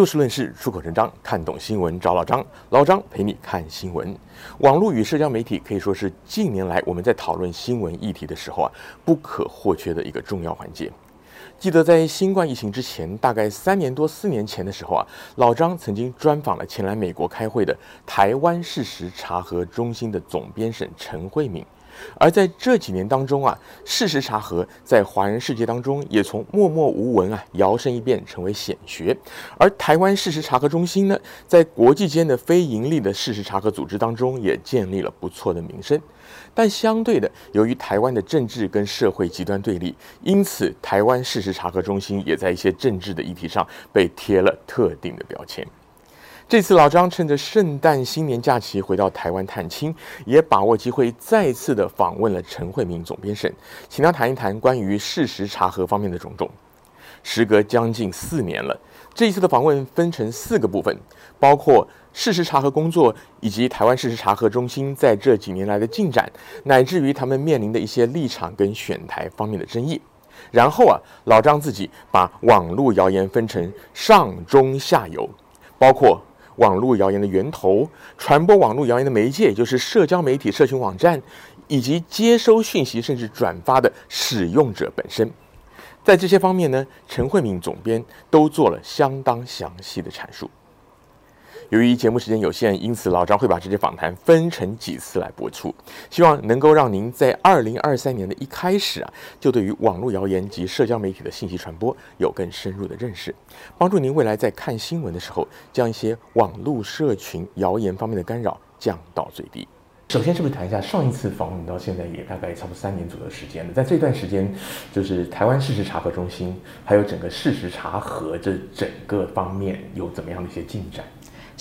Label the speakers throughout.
Speaker 1: 就事论事，出口成章，看懂新闻找老张，老张陪你看新闻。网络与社交媒体可以说是近年来我们在讨论新闻议题的时候啊，不可或缺的一个重要环节。记得在新冠疫情之前，大概三年多四年前的时候啊，老张曾经专访了前来美国开会的台湾事实查核中心的总编审陈慧敏。而在这几年当中啊，事实查核在华人世界当中也从默默无闻啊，摇身一变成为显学。而台湾事实查核中心呢，在国际间的非盈利的事实查核组织当中，也建立了不错的名声。但相对的，由于台湾的政治跟社会极端对立，因此台湾事实查核中心也在一些政治的议题上被贴了特定的标签。这次老张趁着圣诞新年假期回到台湾探亲，也把握机会再次的访问了陈慧敏总编审，请他谈一谈关于事实查核方面的种种。时隔将近四年了，这一次的访问分成四个部分，包括事实查核工作以及台湾事实查核中心在这几年来的进展，乃至于他们面临的一些立场跟选台方面的争议。然后啊，老张自己把网络谣言分成上中下游，包括。网络谣言的源头、传播网络谣言的媒介，也就是社交媒体、社群网站，以及接收讯息甚至转发的使用者本身，在这些方面呢，陈慧敏总编都做了相当详细的阐述。由于节目时间有限，因此老张会把这些访谈分成几次来播出，希望能够让您在二零二三年的一开始啊，就对于网络谣言及社交媒体的信息传播有更深入的认识，帮助您未来在看新闻的时候，将一些网络社群谣言方面的干扰降到最低。首先，是不是谈一下上一次访问到现在也大概差不多三年左右的时间了？在这段时间，就是台湾事实查核中心还有整个事实查核这整个方面有怎么样的一些进展？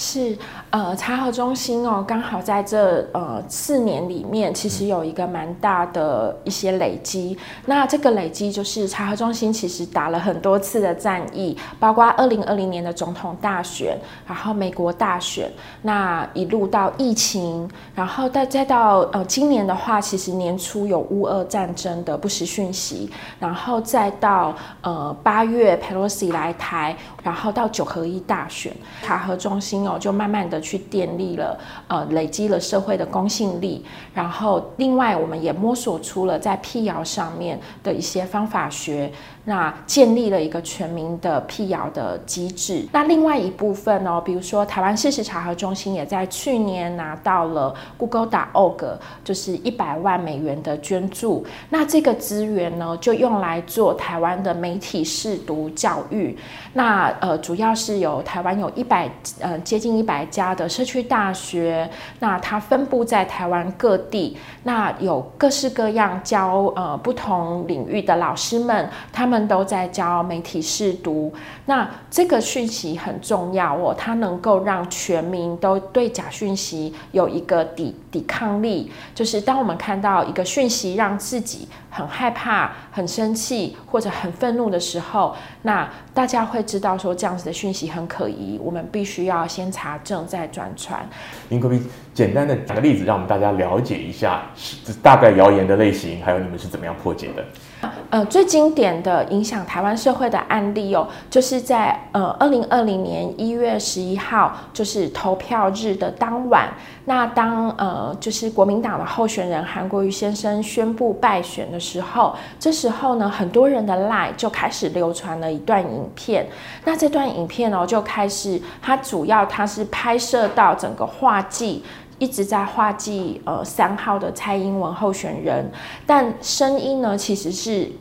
Speaker 2: 是，呃，查核中心哦，刚好在这呃四年里面，其实有一个蛮大的一些累积。那这个累积就是查核中心其实打了很多次的战役，包括二零二零年的总统大选，然后美国大选，那一路到疫情，然后再再到呃今年的话，其实年初有乌俄战争的不实讯息，然后再到呃八月佩洛西来台，然后到九合一大选，查核中心。就慢慢的去建立了，呃，累积了社会的公信力。然后，另外我们也摸索出了在辟谣上面的一些方法学。那建立了一个全民的辟谣的机制。那另外一部分呢，比如说台湾事实查核中心也在去年拿到了 Google.org，就是一百万美元的捐助。那这个资源呢，就用来做台湾的媒体识读教育。那呃，主要是有台湾有一百呃接近一百家的社区大学，那它分布在台湾各地。那有各式各样教呃不同领域的老师们，他们。都在教媒体识读，那这个讯息很重要哦，它能够让全民都对假讯息有一个抵抵抗力。就是当我们看到一个讯息让自己很害怕、很生气或者很愤怒的时候，那大家会知道说这样子的讯息很可疑，我们必须要先查证再
Speaker 1: 转传。简单的举个例子，让我们大家了解一下大概谣言的类型，还有你们是怎么样破解的？
Speaker 2: 呃，最经典的影响台湾社会的案例哦，就是在呃二零二零年一月十一号，就是投票日的当晚。那当呃就是国民党的候选人韩国瑜先生宣布败选的时候，这时候呢，很多人的 lie 就开始流传了一段影片。那这段影片哦，就开始它主要它是拍摄到整个画技。一直在画记呃三号的蔡英文候选人，但声音呢其实是。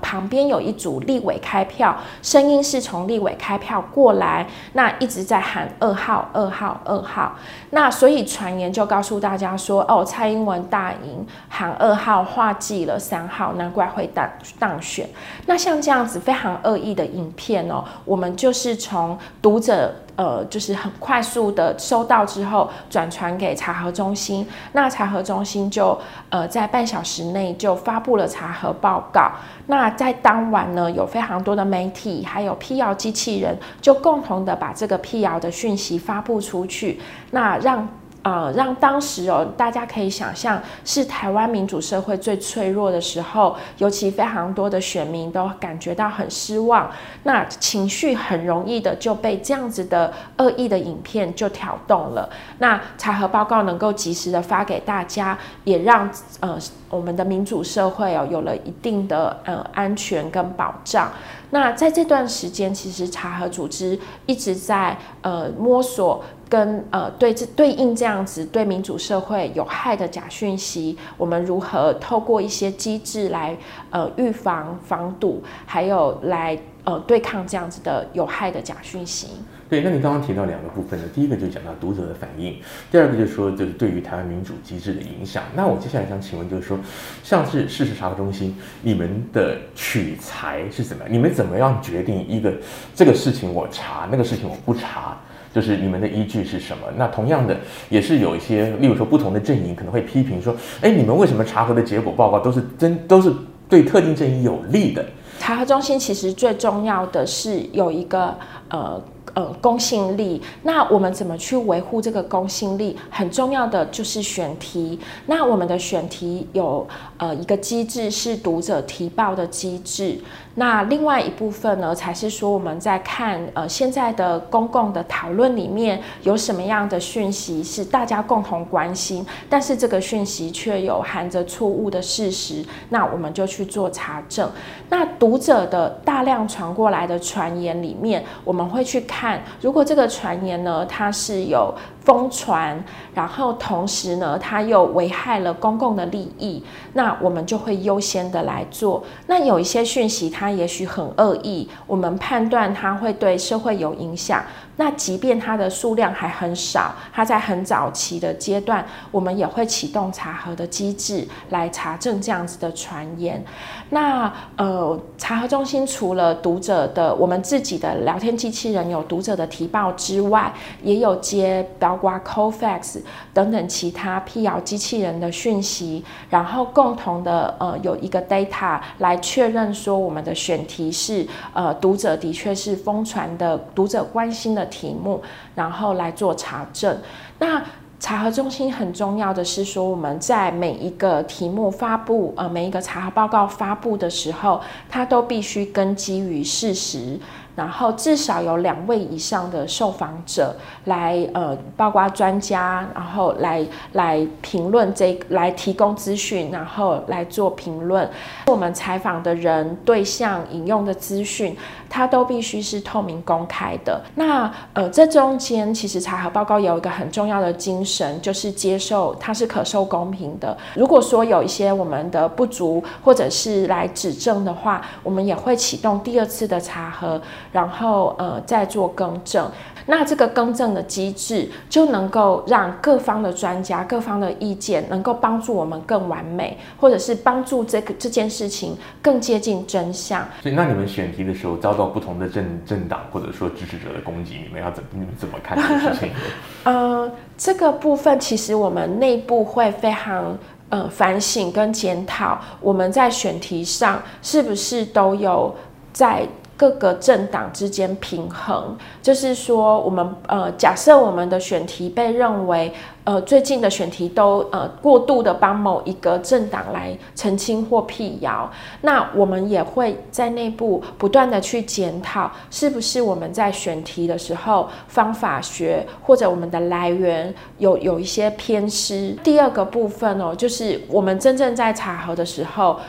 Speaker 2: 旁边有一组立委开票，声音是从立委开票过来，那一直在喊二号、二号、二号。那所以传言就告诉大家说，哦，蔡英文大赢，喊二号，画记了三号，难怪会当当选。那像这样子非常恶意的影片哦，我们就是从读者呃，就是很快速的收到之后，转传给查核中心，那查核中心就呃在半小时内就发布了查核报告。那在当晚呢，有非常多的媒体，还有辟谣机器人，就共同的把这个辟谣的讯息发布出去，那让呃，让当时哦，大家可以想象是台湾民主社会最脆弱的时候，尤其非常多的选民都感觉到很失望，那情绪很容易的就被这样子的恶意的影片就挑动了。那查核报告能够及时的发给大家，也让呃我们的民主社会哦有了一定的呃安全跟保障。那在这段时间，其实查核组织一直在呃摸索。跟呃对这对应这样子对民主社会有害的假讯息，我们如何透过一些机制来呃预防防堵，还有来呃对抗这样子的有害的假讯息？
Speaker 1: 对，那你刚刚提到两个部分呢，第一个就讲到读者的反应，第二个就是说就是对于台湾民主机制的影响。那我接下来想请问，就是说像是事实查核中心，你们的取材是怎么样？你们怎么样决定一个这个事情我查，那个事情我不查？就是你们的依据是什么？那同样的也是有一些，例如说不同的阵营可能会批评说，哎，你们为什么查核的结果报告都是真都是对特定阵营有利的？
Speaker 2: 查核中心其实最重要的是有一个呃。呃，公信力。那我们怎么去维护这个公信力？很重要的就是选题。那我们的选题有呃一个机制是读者提报的机制。那另外一部分呢，才是说我们在看呃现在的公共的讨论里面有什么样的讯息是大家共同关心，但是这个讯息却有含着错误的事实，那我们就去做查证。那读者的大量传过来的传言里面，我们会去看。如果这个传言呢，它是有疯传，然后同时呢，它又危害了公共的利益，那我们就会优先的来做。那有一些讯息，它也许很恶意，我们判断它会对社会有影响。那即便它的数量还很少，它在很早期的阶段，我们也会启动查核的机制来查证这样子的传言。那呃，查核中心除了读者的我们自己的聊天机器人有读者的提报之外，也有接包括 c o f a x 等等其他辟谣机器人的讯息，然后共同的呃有一个 data 来确认说我们的选题是呃读者的确是疯传的读者关心的题目，然后来做查证。那查核中心很重要的是说，我们在每一个题目发布，呃，每一个查核报告发布的时候，它都必须根基于事实。然后至少有两位以上的受访者来，呃，包括专家，然后来来评论这，来提供资讯，然后来做评论。我们采访的人、对象、引用的资讯，它都必须是透明公开的。那呃，这中间其实查核报告有一个很重要的精神，就是接受它是可受公平的。如果说有一些我们的不足，或者是来指正的话，我们也会启动第二次的查核。然后呃再做更正，那这个更正的机制就能够让各方的专家、各方的意见能够帮助我们更完美，或者是帮助这个这件事情更接近真相。
Speaker 1: 所以，那你们选题的时候遭到不同的政政党或者说支持者的攻击，你们要怎你们怎么看这个事情？
Speaker 2: 呃，这个部分其实我们内部会非常呃反省跟检讨，我们在选题上是不是都有在。各个政党之间平衡，就是说，我们呃，假设我们的选题被认为，呃，最近的选题都呃过度的帮某一个政党来澄清或辟谣，那我们也会在内部不断的去检讨，是不是我们在选题的时候方法学或者我们的来源有有一些偏失。第二个部分哦，就是我们真正在查核的时候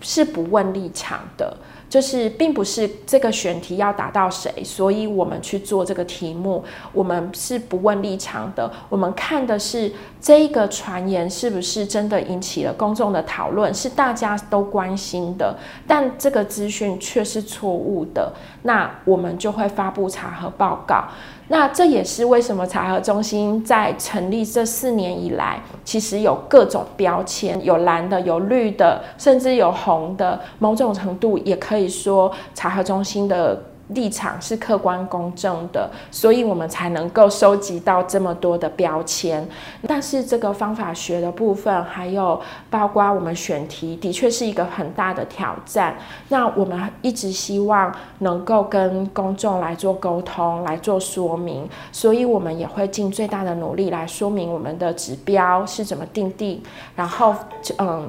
Speaker 2: 是不问立场的。就是并不是这个选题要打到谁，所以我们去做这个题目，我们是不问立场的。我们看的是这个传言是不是真的引起了公众的讨论，是大家都关心的，但这个资讯却是错误的，那我们就会发布查核报告。那这也是为什么查核中心在成立这四年以来，其实有各种标签，有蓝的，有绿的，甚至有红的。某种程度也可以以说，查核中心的立场是客观公正的，所以我们才能够收集到这么多的标签。但是这个方法学的部分，还有包括我们选题，的确是一个很大的挑战。那我们一直希望能够跟公众来做沟通，来做说明，所以我们也会尽最大的努力来说明我们的指标是怎么定定，然后嗯。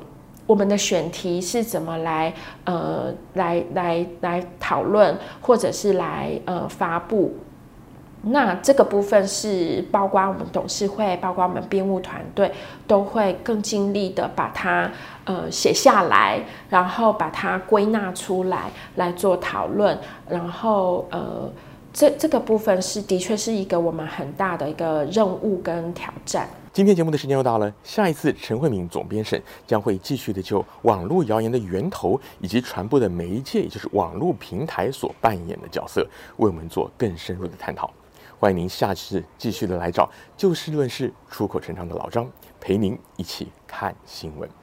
Speaker 2: 我们的选题是怎么来呃来来来讨论，或者是来呃发布？那这个部分是包括我们董事会，包括我们编务团队都会更尽力的把它呃写下来，然后把它归纳出来来做讨论。然后呃这这个部分是的确是一个我们很大的一个任务跟挑战。
Speaker 1: 今天节目的时间又到了，下一次陈慧敏总编审将会继续的就网络谣言的源头以及传播的媒介，也就是网络平台所扮演的角色，为我们做更深入的探讨。欢迎您下次继续的来找就事论事、出口成章的老张陪您一起看新闻。